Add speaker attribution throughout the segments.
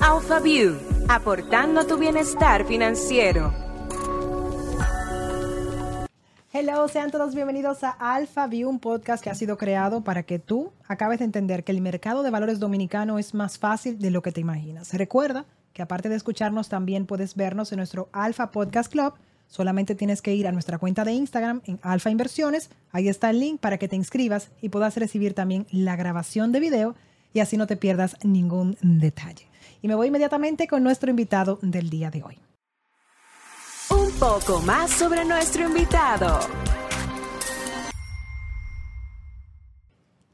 Speaker 1: AlphaView, aportando a tu bienestar financiero.
Speaker 2: Hello, sean todos bienvenidos a Alpha View, un podcast que ha sido creado para que tú acabes de entender que el mercado de valores dominicano es más fácil de lo que te imaginas. Recuerda que aparte de escucharnos, también puedes vernos en nuestro Alpha Podcast Club. Solamente tienes que ir a nuestra cuenta de Instagram en Alpha Inversiones. Ahí está el link para que te inscribas y puedas recibir también la grabación de video y así no te pierdas ningún detalle. Y me voy inmediatamente con nuestro invitado del día de hoy.
Speaker 1: Un poco más sobre nuestro invitado.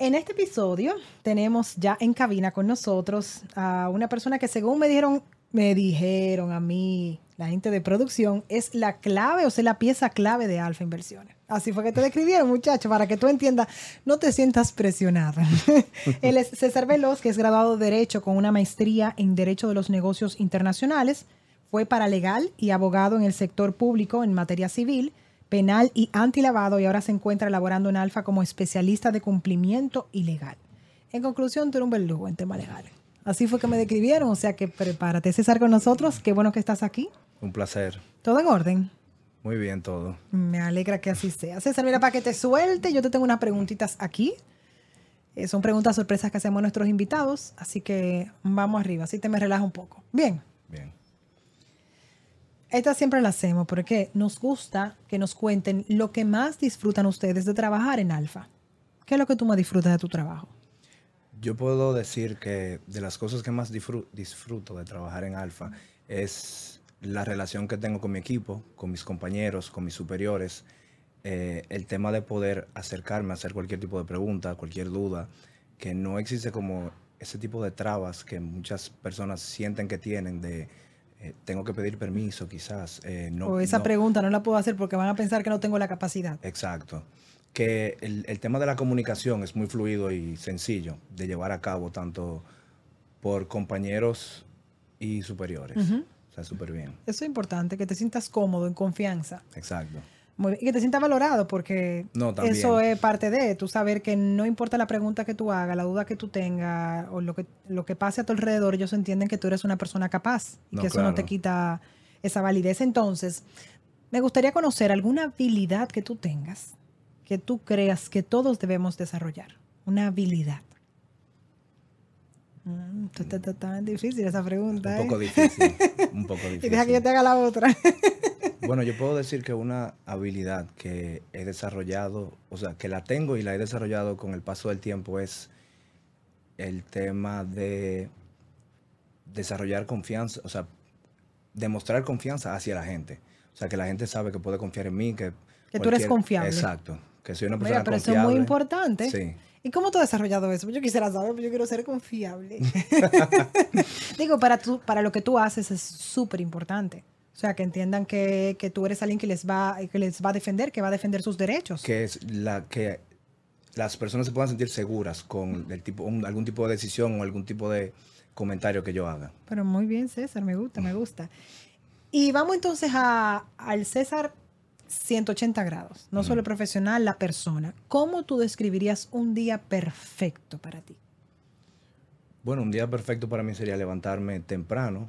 Speaker 2: En este episodio tenemos ya en cabina con nosotros a una persona que según me dijeron, me dijeron a mí, la gente de producción, es la clave o sea, la pieza clave de Alfa Inversiones. Así fue que te describieron, muchacho, para que tú entiendas, no te sientas presionada. Él es César Veloz, que es graduado de Derecho con una maestría en Derecho de los Negocios Internacionales. Fue paralegal y abogado en el sector público en materia civil penal y antilavado y ahora se encuentra elaborando en Alfa como especialista de cumplimiento ilegal. En conclusión, tú eres un verdugo en temas legales. Así fue que me describieron, o sea que prepárate, César, con nosotros. Qué bueno que estás aquí.
Speaker 3: Un placer.
Speaker 2: ¿Todo en orden?
Speaker 3: Muy bien todo.
Speaker 2: Me alegra que así sea. César, mira, para que te suelte, yo te tengo unas preguntitas aquí. Eh, son preguntas sorpresas que hacemos a nuestros invitados, así que vamos arriba, así te me relaja un poco. Bien.
Speaker 3: Bien.
Speaker 2: Estas siempre las hacemos porque nos gusta que nos cuenten lo que más disfrutan ustedes de trabajar en Alfa. ¿Qué es lo que tú más disfrutas de tu trabajo?
Speaker 3: Yo puedo decir que de las cosas que más disfruto de trabajar en Alfa es la relación que tengo con mi equipo, con mis compañeros, con mis superiores, eh, el tema de poder acercarme a hacer cualquier tipo de pregunta, cualquier duda, que no existe como ese tipo de trabas que muchas personas sienten que tienen de eh, tengo que pedir permiso quizás. Eh, no,
Speaker 2: o esa pregunta no la puedo hacer porque van a pensar que no tengo la capacidad.
Speaker 3: Exacto. Que el, el, tema de la comunicación es muy fluido y sencillo de llevar a cabo tanto por compañeros y superiores. O sea, súper bien.
Speaker 2: Eso es importante, que te sientas cómodo, en confianza.
Speaker 3: Exacto
Speaker 2: y que te sientas valorado, porque eso es parte de tú saber que no importa la pregunta que tú hagas, la duda que tú tengas o lo que, lo que pase a tu alrededor, ellos entienden que tú eres una persona capaz y que eso no te quita esa validez. Entonces, me gustaría conocer alguna habilidad que tú tengas, que tú creas que todos debemos desarrollar. Una habilidad. Mm, está tan difícil esa pregunta.
Speaker 3: Un poco ¿eh? difícil. Un poco difícil.
Speaker 2: y deja que yo te haga la otra.
Speaker 3: Bueno, yo puedo decir que una habilidad que he desarrollado, o sea, que la tengo y la he desarrollado con el paso del tiempo es el tema de desarrollar confianza, o sea, demostrar confianza hacia la gente. O sea, que la gente sabe que puede confiar en mí, que...
Speaker 2: Que tú eres confiable.
Speaker 3: Exacto, que soy una persona Mira, pero
Speaker 2: eso
Speaker 3: es
Speaker 2: muy importante.
Speaker 3: Sí.
Speaker 2: ¿Y cómo tú has desarrollado eso? Yo quisiera saber, pero yo quiero ser confiable. Digo, para, tú, para lo que tú haces es súper importante. O sea, que entiendan que, tú eres alguien que les, va, que les va a defender, que va a defender sus derechos.
Speaker 3: Que es la que las personas se puedan sentir seguras con el tipo, algún tipo de decisión o algún tipo de comentario que yo haga.
Speaker 2: Pero muy bien, César, me gusta, me gusta. Y vamos entonces a, al César 180 grados, no solo el profesional, la persona. ¿Cómo tú describirías un día perfecto para ti?
Speaker 3: Bueno, un día perfecto para mí sería levantarme temprano,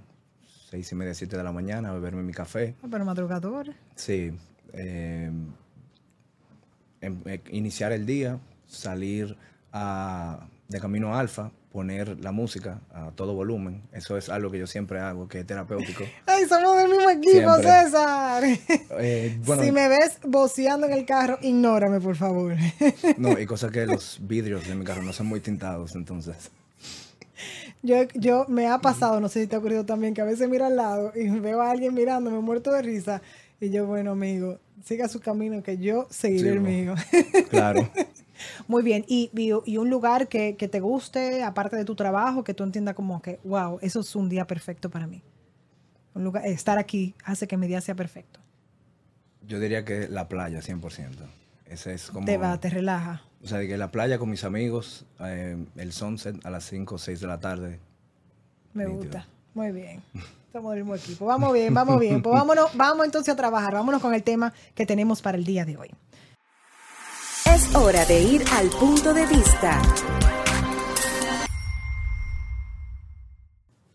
Speaker 3: seis y media, siete de la mañana, beberme mi café.
Speaker 2: Ah, pero madrugador.
Speaker 3: Sí. Em, em, eh, iniciar el día, salir de camino alfa, poner la música a todo volumen. Eso es algo que yo siempre hago, que es terapéutico.
Speaker 2: ¡Ay, somos del mismo equipo, César! Eh, si me ves boceando en el carro, ignórame, por favor.
Speaker 3: no, y cosa que los vidrios de mi carro no son muy tintados, entonces.
Speaker 2: Yo, yo me ha pasado, no sé si te ha ocurrido también, que a veces miro al lado y veo a alguien mirando, me muerto de risa. Y yo, bueno, amigo, siga su camino, que yo seguiré el mío.
Speaker 3: Claro.
Speaker 2: Muy bien. Y, y, un lugar que, te guste, aparte de tu trabajo, que tú entiendas como que, wow, eso es un día perfecto para mí. Un lugar, estar aquí hace que mi día sea perfecto.
Speaker 3: Yo diría que la playa, 100%. Ese es como...
Speaker 2: Te va, te relaja.
Speaker 3: O sea, que la playa con mis amigos, eh, el sunset a las 5 o 6 de la tarde.
Speaker 2: Me gusta. Muy bien. Estamos del mismo equipo. Vamos bien, vamos bien. Pues vámonos, vamos entonces a trabajar. Vámonos con el tema que tenemos para el día de hoy.
Speaker 1: Es hora de ir al punto de vista.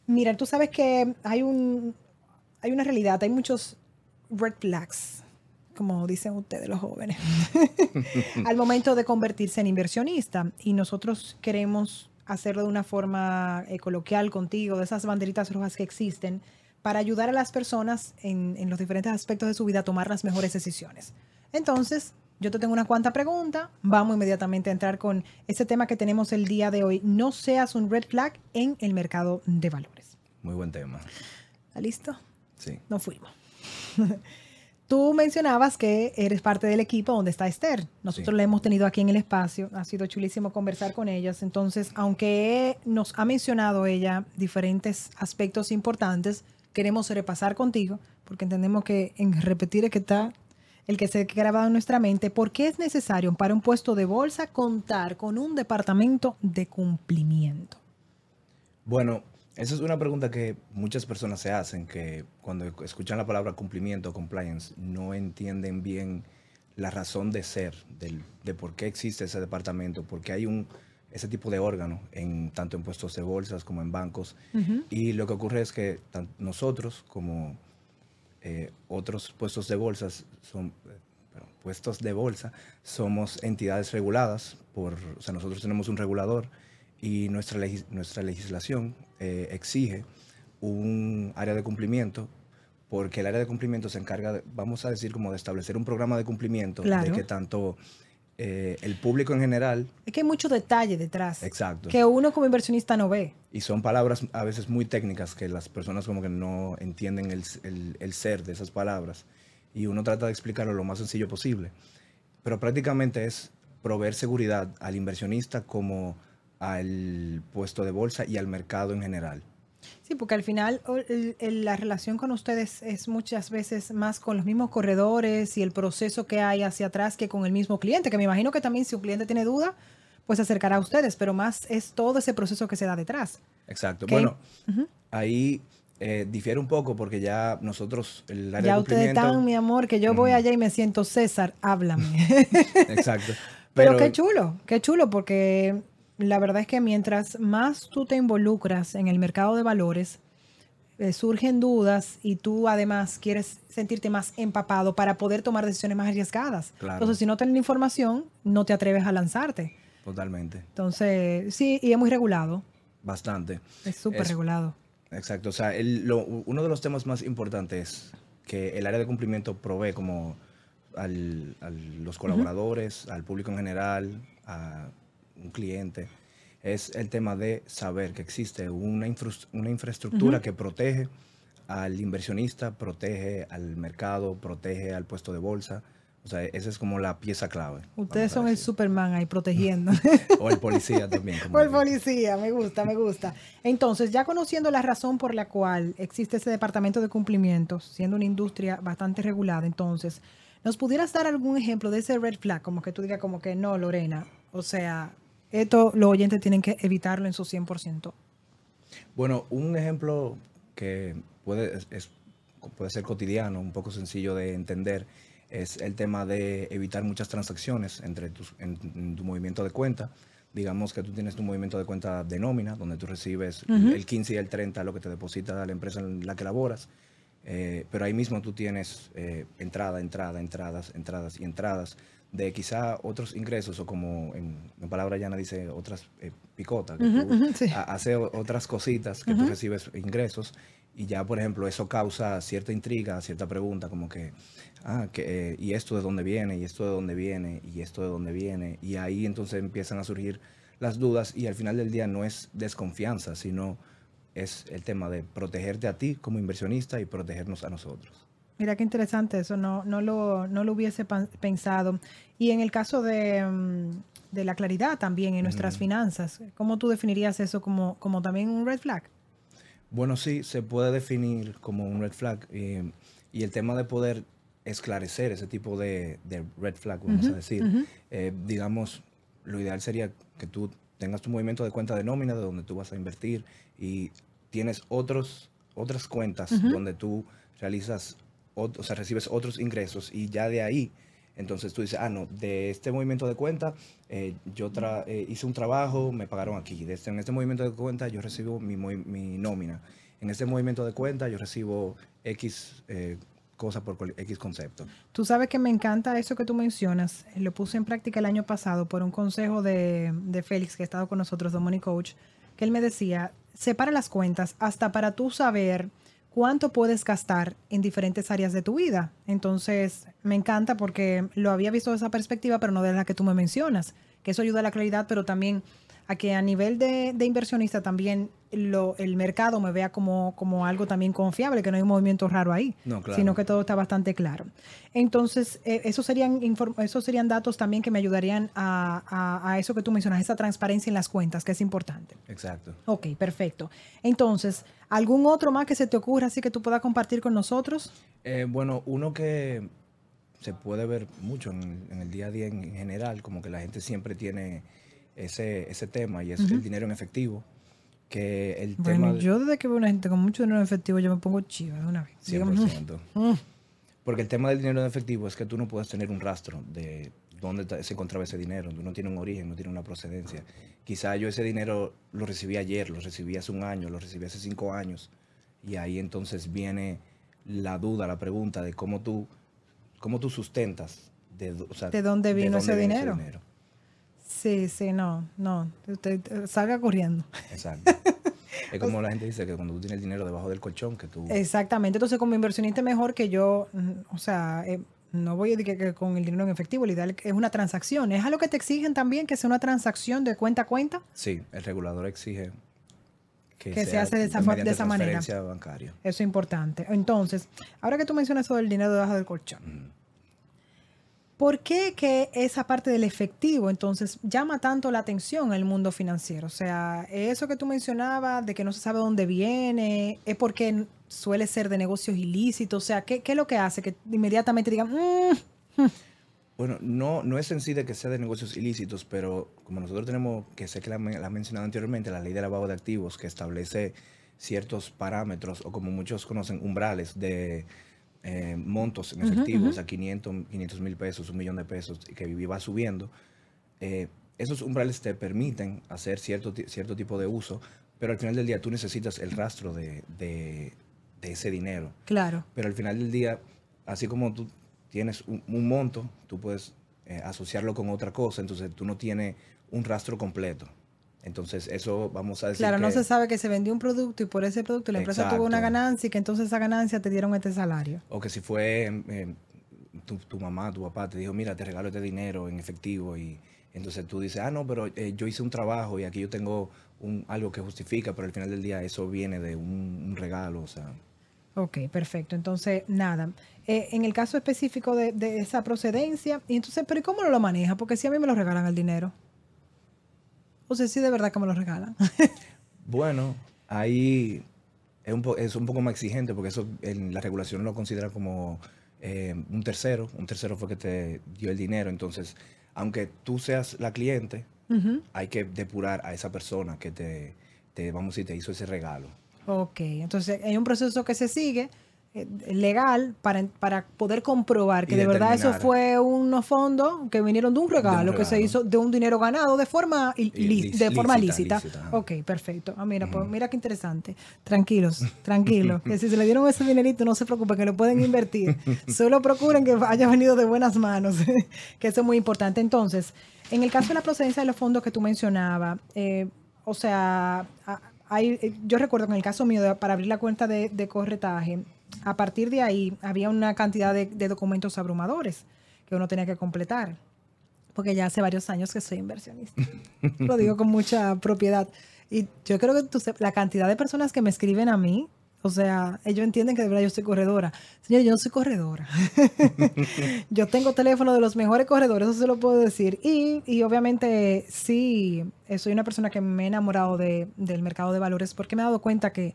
Speaker 2: Mira, tú sabes que hay un hay una realidad, hay muchos red flags, como dicen ustedes los jóvenes, al momento de convertirse en inversionista. Y nosotros queremos hacerlo de una forma eh, coloquial contigo, de esas banderitas rojas que existen, para ayudar a las personas en, en los diferentes aspectos de su vida a tomar las mejores decisiones. Entonces, yo te tengo una cuanta pregunta. Vamos inmediatamente a entrar con ese tema que tenemos el día de hoy. No seas un red flag en el mercado de valores.
Speaker 3: Muy buen tema.
Speaker 2: ¿Está listo?
Speaker 3: Sí.
Speaker 2: No fuimos. Tú mencionabas que eres parte del equipo donde está Esther. Nosotros
Speaker 3: Sí.
Speaker 2: la hemos tenido aquí en el espacio. Ha sido chulísimo conversar con ellas. Entonces, aunque nos ha mencionado ella diferentes aspectos importantes, queremos repasar contigo, porque entendemos que en repetir es que está el que se ha grabado en nuestra mente. ¿Por qué es necesario para un puesto de bolsa contar con un departamento de cumplimiento?
Speaker 3: Bueno, esa es una pregunta que muchas personas se hacen, que cuando escuchan la palabra cumplimiento o compliance no entienden bien la razón de ser, del- de por qué existe ese departamento, porque hay un ese tipo de órgano en tanto en puestos de bolsas como en bancos. Y lo que ocurre es que tan- nosotros como eh, otros puestos de bolsas son puestos de bolsa somos entidades reguladas por o sea nosotros tenemos un regulador y nuestra legis- nuestra legislación eh, exige un área de cumplimiento porque el área de cumplimiento se encarga de, vamos a decir como de establecer un programa de cumplimiento
Speaker 2: Claro.
Speaker 3: de que tanto eh, el público en general
Speaker 2: Es que hay mucho detalle detrás.
Speaker 3: Exacto.
Speaker 2: Que uno como inversionista no ve.
Speaker 3: y son palabras a veces muy técnicas que las personas como que no entienden el, el- el ser de esas palabras. Y uno trata de explicarlo lo más sencillo posible. Pero prácticamente es proveer seguridad al inversionista como al puesto de bolsa y al mercado en general.
Speaker 2: Sí, porque al final la relación con ustedes es muchas veces más con los mismos corredores y el proceso que hay hacia atrás que con el mismo cliente, que me imagino que también si un cliente tiene duda, pues se acercará a ustedes, pero más es todo ese proceso que se da detrás.
Speaker 3: Exacto.
Speaker 2: Ok.
Speaker 3: Bueno,
Speaker 2: Ujú.
Speaker 3: ahí eh, difiere un poco porque ya nosotros, el área
Speaker 2: Ya
Speaker 3: de
Speaker 2: ustedes están, mi amor, que yo voy allá y me siento César, háblame.
Speaker 3: Exacto.
Speaker 2: Pero, qué chulo, qué chulo, porque la verdad es que mientras más tú te involucras en el mercado de valores, eh, surgen dudas y tú además quieres sentirte más empapado para poder tomar decisiones más arriesgadas.
Speaker 3: Claro.
Speaker 2: Entonces, si no tienes información, no te atreves a lanzarte.
Speaker 3: Totalmente.
Speaker 2: Entonces, sí, y es muy regulado,
Speaker 3: Bastante.
Speaker 2: es súper regulado.
Speaker 3: Exacto, o sea, el- lo- uno de los temas más importantes que el área de cumplimiento provee como al- a los colaboradores, al público en general, a un cliente, es el tema de saber que existe una, infrus- una infraestructura que protege al inversionista, protege al mercado, protege al puesto de bolsa. O sea, esa es como la pieza clave.
Speaker 2: Ustedes son el. Superman ahí protegiendo.
Speaker 3: O el policía también. como
Speaker 2: O el policía, me gusta, me gusta. Entonces, ya conociendo la razón por la cual existe ese departamento de cumplimientos, siendo una industria bastante regulada, entonces, ¿nos pudieras dar algún ejemplo de ese red flag? Como que tú digas como que no, Lorena. O sea, esto los oyentes tienen que evitarlo en su 100%.
Speaker 3: Bueno, un ejemplo que puede, es- puede ser cotidiano, un poco sencillo de entender, es el tema de evitar muchas transacciones entre tus, en, en tu movimiento de cuenta. Digamos que tú tienes tu movimiento de cuenta de nómina, donde tú recibes el 15 y el 30, lo que te deposita la empresa en la que laboras. Eh, pero ahí mismo tú tienes eh, entrada, entrada, entradas, entradas y entradas de quizá otros ingresos o como en, en palabra llana dice otras eh, picotas, que
Speaker 2: Ujú,
Speaker 3: tú
Speaker 2: sí.
Speaker 3: ha- hace otras cositas que tú recibes ingresos y ya por ejemplo eso causa cierta intriga, cierta pregunta como que, ah, que, eh, ¿y esto de dónde viene? ¿Y esto de dónde viene? ¿Y esto de dónde viene? Y ahí entonces empiezan a surgir las dudas y al final del día no es desconfianza, sino es el tema de protegerte a ti como inversionista y protegernos a nosotros.
Speaker 2: Mira qué interesante eso, no, no, lo, no lo hubiese pensado. Y en el caso de, mm, de la claridad también en nuestras finanzas, ¿cómo tú definirías eso como, como también un red flag?
Speaker 3: Bueno, sí, se puede definir como un red flag eh, y el tema de poder esclarecer ese tipo de, de red flag, vamos a decir, eh, digamos, lo ideal sería que tú tengas tu movimiento de cuenta de nómina de donde tú vas a invertir y tienes otros, otras cuentas donde tú realizas, o sea, recibes otros ingresos y ya de ahí Entonces tú dices, ah, no, de este movimiento de cuenta, eh, yo tra- eh, hice un trabajo, me pagaron aquí. De este- en este movimiento de cuenta yo recibo mi, mi nómina. En este movimiento de cuenta yo recibo X eh, cosas por X concepto.
Speaker 2: Tú sabes que me encanta eso que tú mencionas. Lo puse en práctica el año pasado por un consejo de, de Félix, que ha estado con nosotros, Money Coach, que él me decía, separa las cuentas hasta para tú saber cuánto puedes gastar en diferentes áreas de tu vida. Entonces, me encanta porque lo había visto de esa perspectiva, pero no de la que tú me mencionas, que eso ayuda a la claridad, pero también a que a nivel de, de inversionista también lo, el mercado me vea como, como algo también confiable, que no hay un movimiento raro ahí,
Speaker 3: No, claro.
Speaker 2: sino que todo está bastante claro. Entonces, eh, esos, serían esos serían datos también que me ayudarían a, a- a eso que tú mencionas, esa transparencia en las cuentas, que es importante.
Speaker 3: Exacto.
Speaker 2: Ok, perfecto. Entonces, ¿algún otro más que se te ocurra así que tú puedas compartir con nosotros?
Speaker 3: Eh, bueno, uno que se puede ver mucho en, en el día a día en, en general, como que la gente siempre tiene ese, ese tema y es el dinero en efectivo. Que el
Speaker 2: Bueno, yo desde que veo una gente con mucho dinero en efectivo, yo me pongo chiva de una vez. Dígame.
Speaker 3: 100%.
Speaker 2: Mm.
Speaker 3: Porque el tema del dinero en efectivo es que tú no puedes tener un rastro de dónde se encontraba ese dinero. Tú no tienes un origen, no tienes una procedencia. Quizá yo ese dinero lo recibí ayer, lo recibí hace un año, lo recibí hace cinco años. Y ahí entonces viene la duda, la pregunta de cómo tú, cómo tú sustentas. De, do- o sea,
Speaker 2: ¿De dónde vino ese dinero? Sí, sí, no, no. Usted salga corriendo.
Speaker 3: Exacto. es como la gente dice que cuando tú tienes el dinero debajo del colchón, que tú...
Speaker 2: Exactamente. Entonces, como inversionista, mejor que yo, mm, o sea, eh, no voy a decir que, que con el dinero en efectivo, lo ideal es una transacción. ¿Es algo que te exigen también que sea una transacción de cuenta a cuenta?
Speaker 3: Sí, el regulador exige
Speaker 2: Que se hace de esa de esa manera.
Speaker 3: bancaria.
Speaker 2: Eso es importante. Entonces, ahora que tú mencionas eso del dinero debajo del colchón. ¿Por qué que esa parte del efectivo entonces llama tanto la atención en el mundo financiero? O sea, eso que tú mencionabas de que no se sabe dónde viene, es porque suele ser de negocios ilícitos. O sea, ¿qué, es lo que hace que inmediatamente digan, "Mm,
Speaker 3: Bueno, no, no es en sí de que sea de negocios ilícitos, pero como nosotros tenemos, que sé que la, la mencionado anteriormente, la ley de lavado de activos que establece ciertos parámetros o como muchos conocen, umbrales de eh, montos en efectivo, o sea, 500 mil pesos, un millón de pesos, que va subiendo. eh, esos umbrales te permiten hacer cierto, cierto tipo de uso, pero al final del día tú necesitas el rastro de, de- de ese dinero.
Speaker 2: claro.
Speaker 3: Pero al final del día, así como tú tienes un, un monto, tú puedes eh, asociarlo con otra cosa, entonces tú no tienes un rastro completo. Entonces eso vamos a decir
Speaker 2: Claro, no se sabe que se vendió un producto y por ese producto la empresa tuvo una ganancia y que entonces esa ganancia te dieron este salario.
Speaker 3: O que si fue eh, tu, tu mamá, tu papá, te dijo, mira, te regalo este dinero en efectivo y entonces tú dices, ah, no, pero eh, yo hice un trabajo y aquí yo tengo un, algo que justifica, pero al final del día eso viene de un, un regalo, o sea,
Speaker 2: Ok, perfecto. Entonces, nada. Eh, en el caso específico de, de esa procedencia, y entonces, pero ¿y cómo lo maneja? Porque si a mí me lo regalan el dinero. O sea, sí de verdad que me lo regalan.
Speaker 3: Bueno, ahí es un, po- es un poco más exigente porque eso en la regulación lo considera como eh, un tercero. Un tercero fue que te dio el dinero. Entonces, aunque tú seas la cliente, hay que depurar a esa persona que te, te, vamos a decir, te hizo ese regalo.
Speaker 2: Ok, entonces hay un proceso que se sigue legal para, para poder comprobar que
Speaker 3: Y
Speaker 2: de verdad eso fue unos fondos que vinieron de un regalo, que se hizo de un dinero ganado de forma, il- li-
Speaker 3: lic-
Speaker 2: de forma
Speaker 3: lícita,
Speaker 2: ok, perfecto. Ah, mira, pues mira qué interesante. Tranquilos, tranquilos. que si se le dieron ese dinerito, no se preocupen, que lo pueden invertir. Solo procuren que haya venido de buenas manos, que eso es muy importante. Entonces, en el caso de la procedencia de los fondos que tú mencionabas, eh, o sea, hay, eh, yo recuerdo que en el caso mío, de- para abrir la cuenta de, de corretaje, a partir de ahí había una cantidad de, de documentos abrumadores que uno tenía que completar, porque ya hace varios años que soy inversionista. Lo digo con mucha propiedad. Y yo creo que tú la cantidad de personas que me escriben a mí, o sea, ellos entienden que de verdad yo soy corredora. Señor, yo no soy corredora. yo tengo teléfono de los mejores corredores, eso se lo puedo decir. Y, y obviamente sí, eh, soy una persona que me he enamorado de- del mercado de valores porque me he dado cuenta que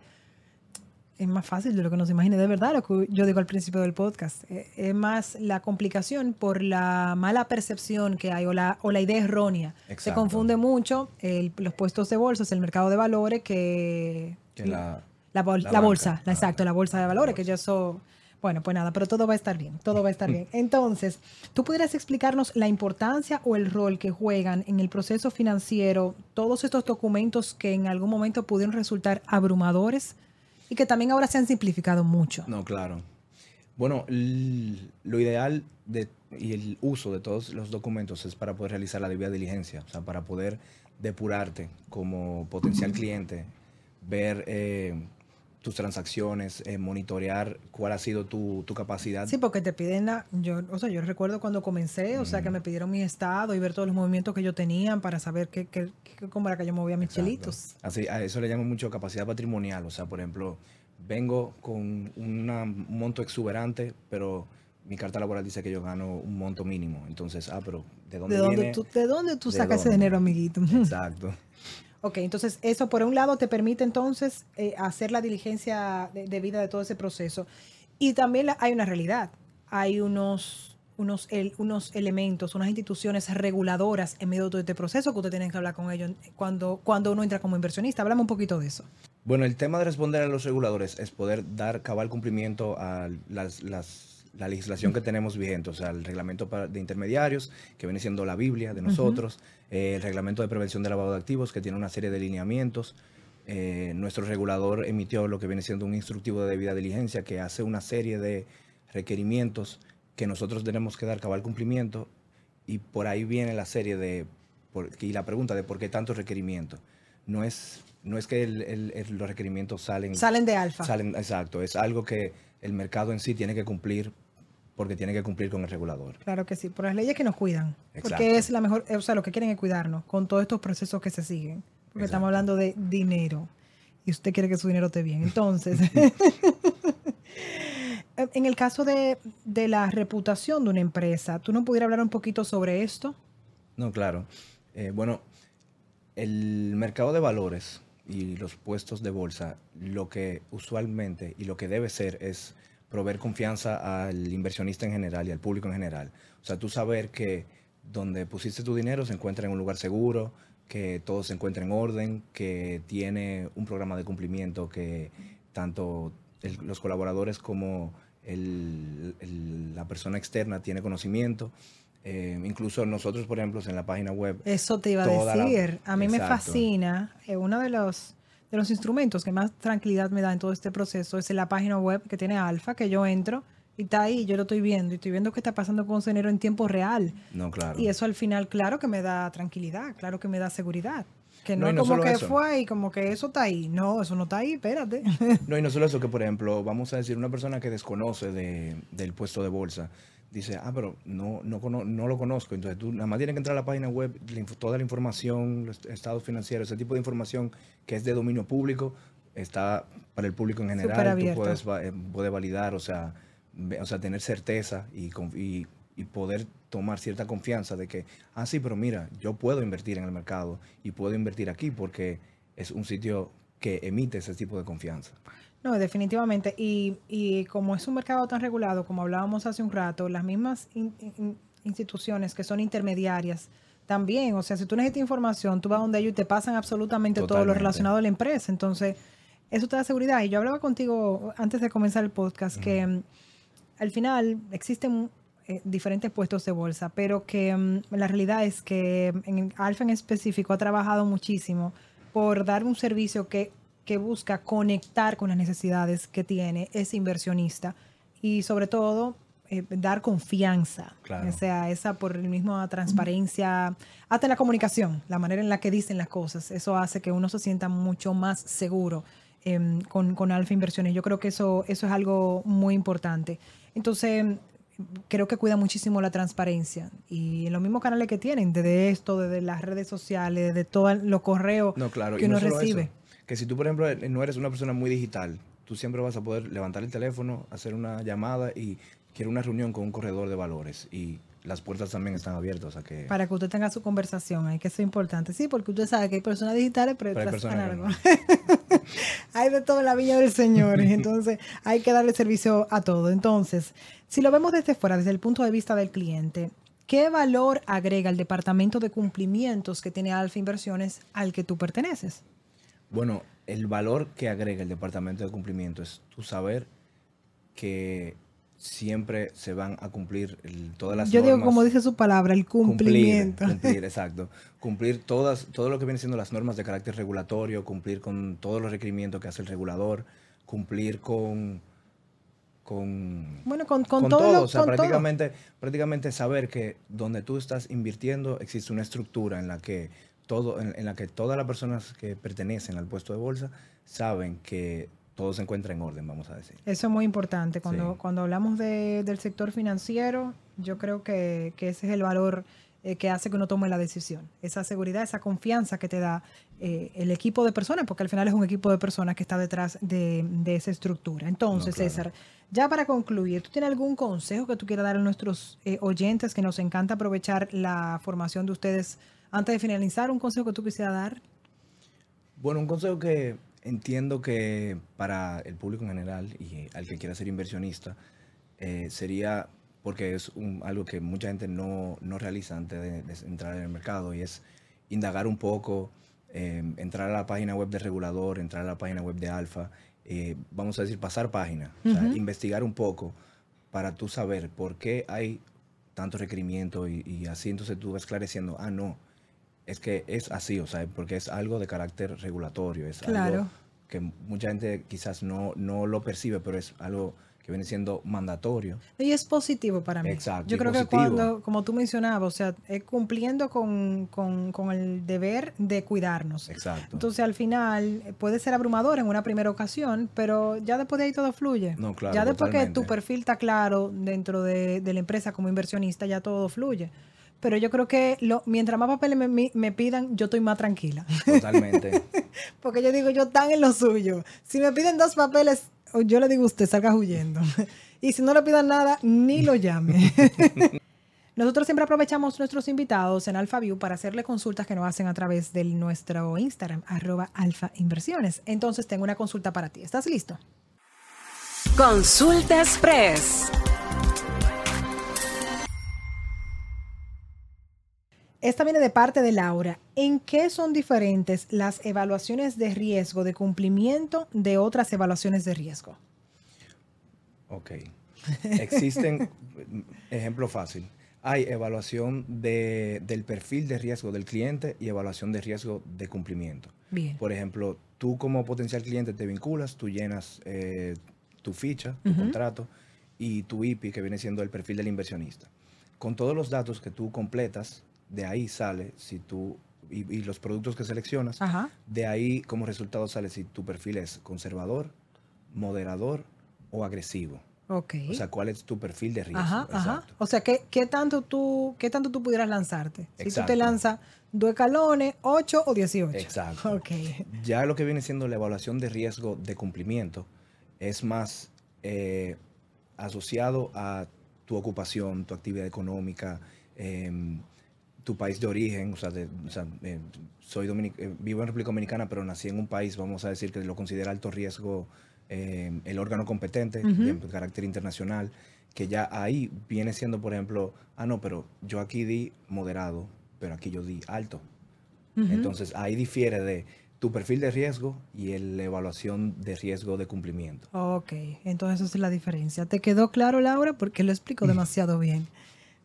Speaker 2: es más fácil de lo que nos imagine, de verdad, lo que yo digo al principio del podcast. Eh, Es más la complicación por la mala percepción que hay o la, o la idea errónea. Se confunde mucho el- los puestos de bolsas, el mercado de valores, que...
Speaker 3: Que la,
Speaker 2: La, bol-
Speaker 3: La
Speaker 2: bolsa, la- exacto, la bolsa de valores, que ya eso Bueno, pues nada, pero todo va a estar bien, todo va a estar bien. Entonces, ¿tú pudieras explicarnos la importancia o el rol que juegan en el proceso financiero todos estos documentos que en algún momento pudieron resultar abrumadores y que también ahora se han simplificado mucho?
Speaker 3: No, claro. Bueno, lo ideal de, y el uso de todos los documentos es para poder realizar la debida diligencia, o sea, para poder depurarte como potencial cliente, ver eh, tus transacciones, eh, monitorear cuál ha sido tu, capacidad.
Speaker 2: Sí, porque te piden la, yo, o sea, yo recuerdo cuando comencé, o sea, que me pidieron mi estado y ver todos los movimientos que yo tenía para saber qué, qué, cómo era que yo movía mis chelitos.
Speaker 3: Así, a eso le llamo mucho capacidad patrimonial, o sea, por ejemplo, vengo con un monto exuberante, pero mi carta laboral dice que yo gano un monto mínimo. Entonces, ah, pero ¿de dónde,
Speaker 2: ¿De
Speaker 3: dónde
Speaker 2: Tú, ¿De dónde tú sacas ese dinero, amiguito?
Speaker 3: Exacto.
Speaker 2: Ok, entonces eso por un lado te permite entonces eh, hacer la diligencia de, vida de todo ese proceso. Y también hay una realidad, hay unos, unos, unos elementos, unas instituciones reguladoras en medio de todo este proceso que usted tiene que hablar con ellos cuando, cuando uno entra como inversionista. Hablamos un poquito de eso.
Speaker 3: Bueno, el tema de responder a los reguladores es poder dar cabal cumplimiento a las, las la legislación que tenemos vigente, o sea, el reglamento de intermediarios, que viene siendo la Biblia de nosotros, eh, el reglamento de prevención de lavado de activos, que tiene una serie de lineamientos. Eh, nuestro regulador emitió lo que viene siendo un instructivo de debida diligencia que hace una serie de requerimientos que nosotros tenemos que dar cabal cumplimiento y por ahí viene la serie de, y la pregunta de por qué tantos requerimientos. No es, no es que los requerimientos salen...
Speaker 2: Salen de alfa.
Speaker 3: Salen, exacto, es algo que el mercado en sí tiene que cumplir porque tiene que cumplir con el regulador.
Speaker 2: Claro que sí, por las leyes que nos cuidan. Porque es la mejor, o sea, lo que quieren es cuidarnos con todos estos procesos que se siguen. Porque estamos hablando de dinero y usted quiere que su dinero esté bien. Entonces, en el caso de, la reputación de una empresa, ¿tú no pudieras hablar un poquito sobre esto?
Speaker 3: No, claro. Eh, bueno, el mercado de valores y los puestos de bolsa, lo que usualmente y lo que debe ser es proveer confianza al inversionista en general y al público en general. O sea, tú saber que donde pusiste tu dinero se encuentra en un lugar seguro, que todo se encuentra en orden, que tiene un programa de cumplimiento que tanto los colaboradores como la persona externa tiene conocimiento. Eh, incluso nosotros, por ejemplo, en la página web.
Speaker 2: Eso te iba a decir. a mí me fascina. Eh, uno de los, de los instrumentos que más tranquilidad me da en todo este proceso es la página web que tiene Alfa, que yo entro y está ahí, yo lo estoy viendo y estoy viendo qué está pasando con dinero en tiempo real.
Speaker 3: No, claro.
Speaker 2: Y eso al final, claro que me da tranquilidad, claro que me da seguridad. Que no, es como que fue y como que eso está ahí. No, eso no está ahí, espérate.
Speaker 3: No, y no solo eso, que por ejemplo, vamos a decir, una persona que desconoce de, del puesto de bolsa, dice, ah, pero no, no, no lo conozco. Entonces tú nada más tienes que entrar a la página web, toda la información, los estados financieros, ese tipo de información que es de dominio público, está para el público en general. Tú puedes, eh, puedes validar, o sea, o sea, tener certeza y, y, y poder tomar cierta confianza de que, ah, sí, pero mira, yo puedo invertir en el mercado y puedo invertir aquí porque es un sitio que emite ese tipo de confianza.
Speaker 2: No, definitivamente. Y, y como es un mercado tan regulado, como hablábamos hace un rato, las mismas instituciones que son intermediarias también, o sea, si tú necesitas información, tú vas donde ellos y te pasan absolutamente todo lo relacionado a la empresa. Entonces, eso te da seguridad. Y yo hablaba contigo antes de comenzar el podcast que mm, al final existen eh, diferentes puestos de bolsa, pero que mm, la realidad es que en Alfa en específico ha trabajado muchísimo por dar un servicio que que busca conectar con las necesidades que tiene ese inversionista y sobre todo eh, dar confianza, o sea, esa por el mismo transparencia, hasta la comunicación, la manera en la que dicen las cosas, eso hace que uno se sienta mucho más seguro em, con, con, Alfa Inversiones. Yo creo que eso, eso es algo muy importante. Entonces, creo que cuida muchísimo la transparencia y en los mismos canales que tienen, desde esto, desde las redes sociales, de todos los correos que uno recibe
Speaker 3: que si tú, por ejemplo, no eres una persona muy digital, tú siempre vas a poder levantar el teléfono, hacer una llamada y quiere una reunión con un corredor de valores. Y las puertas también están abiertas. A que...
Speaker 2: Para que usted tenga su conversación, hay que es importante. Sí, porque usted sabe que hay personas digitales, pero, hay personas hay de todo en la viña del Señor. entonces hay que darle servicio a todo. Entonces, si lo vemos desde fuera, desde el punto de vista del cliente, ¿qué valor agrega el departamento de cumplimientos que tiene Alfa Inversiones al que tú perteneces?
Speaker 3: Bueno, el valor que agrega el departamento de cumplimiento es tu saber que siempre se van a cumplir el- todas las
Speaker 2: Yo digo, como dice su palabra, el cumplimiento.
Speaker 3: Cumplir, cumplir, exacto. Cumplir todas, todo lo que viene siendo las normas de carácter regulatorio, cumplir con todos los requerimientos que hace el regulador, cumplir con, con,
Speaker 2: Bueno, con, con,
Speaker 3: con
Speaker 2: todo,
Speaker 3: O sea,
Speaker 2: con todo.
Speaker 3: prácticamente, prácticamente saber que donde tú estás invirtiendo existe una estructura en la que todo, en, en la que todas las personas que pertenecen al puesto de bolsa saben que todo se encuentra en orden, vamos a decir.
Speaker 2: Eso es muy importante. Cuando,
Speaker 3: Sí.
Speaker 2: cuando hablamos de- del sector financiero, yo creo que, que ese es el valor eh, que hace que uno tome la decisión. Esa seguridad, esa confianza que te da eh, el equipo de personas, porque al final es un equipo de personas que está detrás de, de esa estructura. Entonces,
Speaker 3: No, claro.
Speaker 2: César, ya para concluir, ¿tú tienes algún consejo que tú quieras dar a nuestros eh, oyentes que nos encanta aprovechar la formación de ustedes antes de finalizar? ¿Un consejo que tú quisieras dar?
Speaker 3: Bueno, un consejo que entiendo que para el público en general y al que quiera ser inversionista eh, sería, porque es un- algo que mucha gente no, no realiza antes de, de entrar en el mercado, y es indagar un poco, eh, entrar a la página web del regulador, entrar a la página web de Alfa, eh, vamos a decir, pasar página, o sea,
Speaker 2: Ujú.
Speaker 3: investigar un poco para tú saber por qué hay tantos requerimientos y, y así entonces tú vas esclareciendo, ah, no, es que es así, o sea, porque es algo de carácter regulatorio, es
Speaker 2: Claro.
Speaker 3: algo que mucha gente quizás no, no lo percibe, pero es algo que viene siendo mandatorio.
Speaker 2: Y es positivo para mí.
Speaker 3: Exacto,
Speaker 2: Yo creo que cuando, como tú mencionabas, o sea, es cumpliendo con, con- con el deber de cuidarnos.
Speaker 3: Exacto.
Speaker 2: Entonces, al final, puede ser abrumador en una primera ocasión, pero ya después de ahí todo fluye.
Speaker 3: No, claro,
Speaker 2: ya después que tu perfil está claro dentro de, de la empresa como inversionista, ya todo fluye. Pero yo creo que lo, mientras más papeles me, me- me pidan, yo estoy más tranquila.
Speaker 3: Totalmente.
Speaker 2: Porque yo digo, yo tan en lo suyo. Si me piden dos papeles, o yo le digo a usted, salga huyendo. Y si no le pidan nada, ni lo llame. Nosotros siempre aprovechamos nuestros invitados en AlphaView para hacerle consultas que nos hacen a través de nuestro Instagram, arroba Alfa Inversiones. Entonces tengo una consulta para ti. ¿Estás listo?
Speaker 1: Consulta Express.
Speaker 2: Esta viene de parte de Laura. ¿En qué son diferentes las evaluaciones de riesgo de cumplimiento de otras evaluaciones de riesgo?
Speaker 3: Ok. Existen, ejemplo fácil, hay evaluación de- del perfil de riesgo del cliente y evaluación de riesgo de cumplimiento.
Speaker 2: Bien.
Speaker 3: Por ejemplo, tú como potencial cliente te vinculas, tú llenas eh, tu ficha, tu contrato y tu IPI, que viene siendo el perfil del inversionista. Con todos los datos que tú completas, de ahí sale si tú, y, y los productos que seleccionas,
Speaker 2: Ajá.
Speaker 3: de ahí como resultado sale si tu perfil es conservador, moderador o agresivo. O sea, cuál es tu perfil de riesgo.
Speaker 2: Ajá, ajá. O sea, ¿qué, qué tanto tú, ¿qué tanto tú pudieras lanzarte? Si tú te lanzas dos escalones, 8 o 18.
Speaker 3: Exacto. Ya lo que viene siendo la evaluación de riesgo de cumplimiento es más eh, asociado a tu ocupación, tu actividad económica, em, tu país de origen. O sea, de- o sea, eh, soy eh, vivo en República Dominicana, pero nací en un país, vamos a decir, que lo considera alto riesgo em, el órgano competente de carácter internacional, que ya ahí viene siendo, por ejemplo, ah, no, pero yo aquí di moderado, pero aquí yo di alto. Entonces ahí difiere de tu perfil de riesgo y el- la evaluación de riesgo de cumplimiento.
Speaker 2: Ok, entonces esa es la diferencia. ¿Te quedó claro, Laura? Porque lo explico demasiado bien.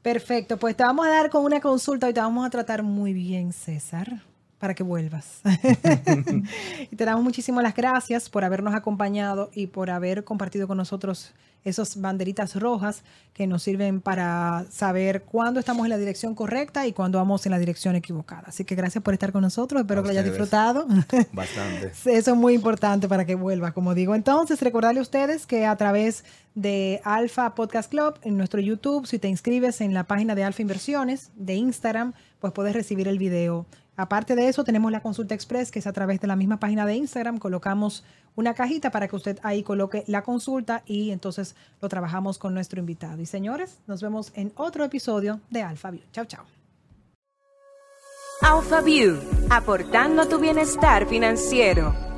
Speaker 2: Perfecto, pues te vamos a dar con una consulta y te vamos a tratar muy bien, César, para que vuelvas. y te damos muchísimas las gracias por habernos acompañado y por haber compartido con nosotros esas banderitas rojas que nos sirven para saber cuándo estamos en la dirección correcta y cuándo vamos en la dirección equivocada. Así que gracias por estar con nosotros, espero
Speaker 3: A
Speaker 2: que lo hayas disfrutado.
Speaker 3: Bastante.
Speaker 2: Eso es muy importante para que vuelva, como digo. Entonces, recordarle a ustedes que a través de Alfa Podcast Club, en nuestro YouTube, si te inscribes en la página de Alfa Inversiones, de Instagram, pues puedes recibir el video. Aparte de eso, tenemos la consulta express, que es a través de la misma página de Instagram. Colocamos una cajita para que usted ahí coloque la consulta y entonces lo trabajamos con nuestro invitado. Y señores, nos vemos en otro episodio de Alfa View. Chao, chao.
Speaker 1: Alpha View, aportando tu bienestar financiero.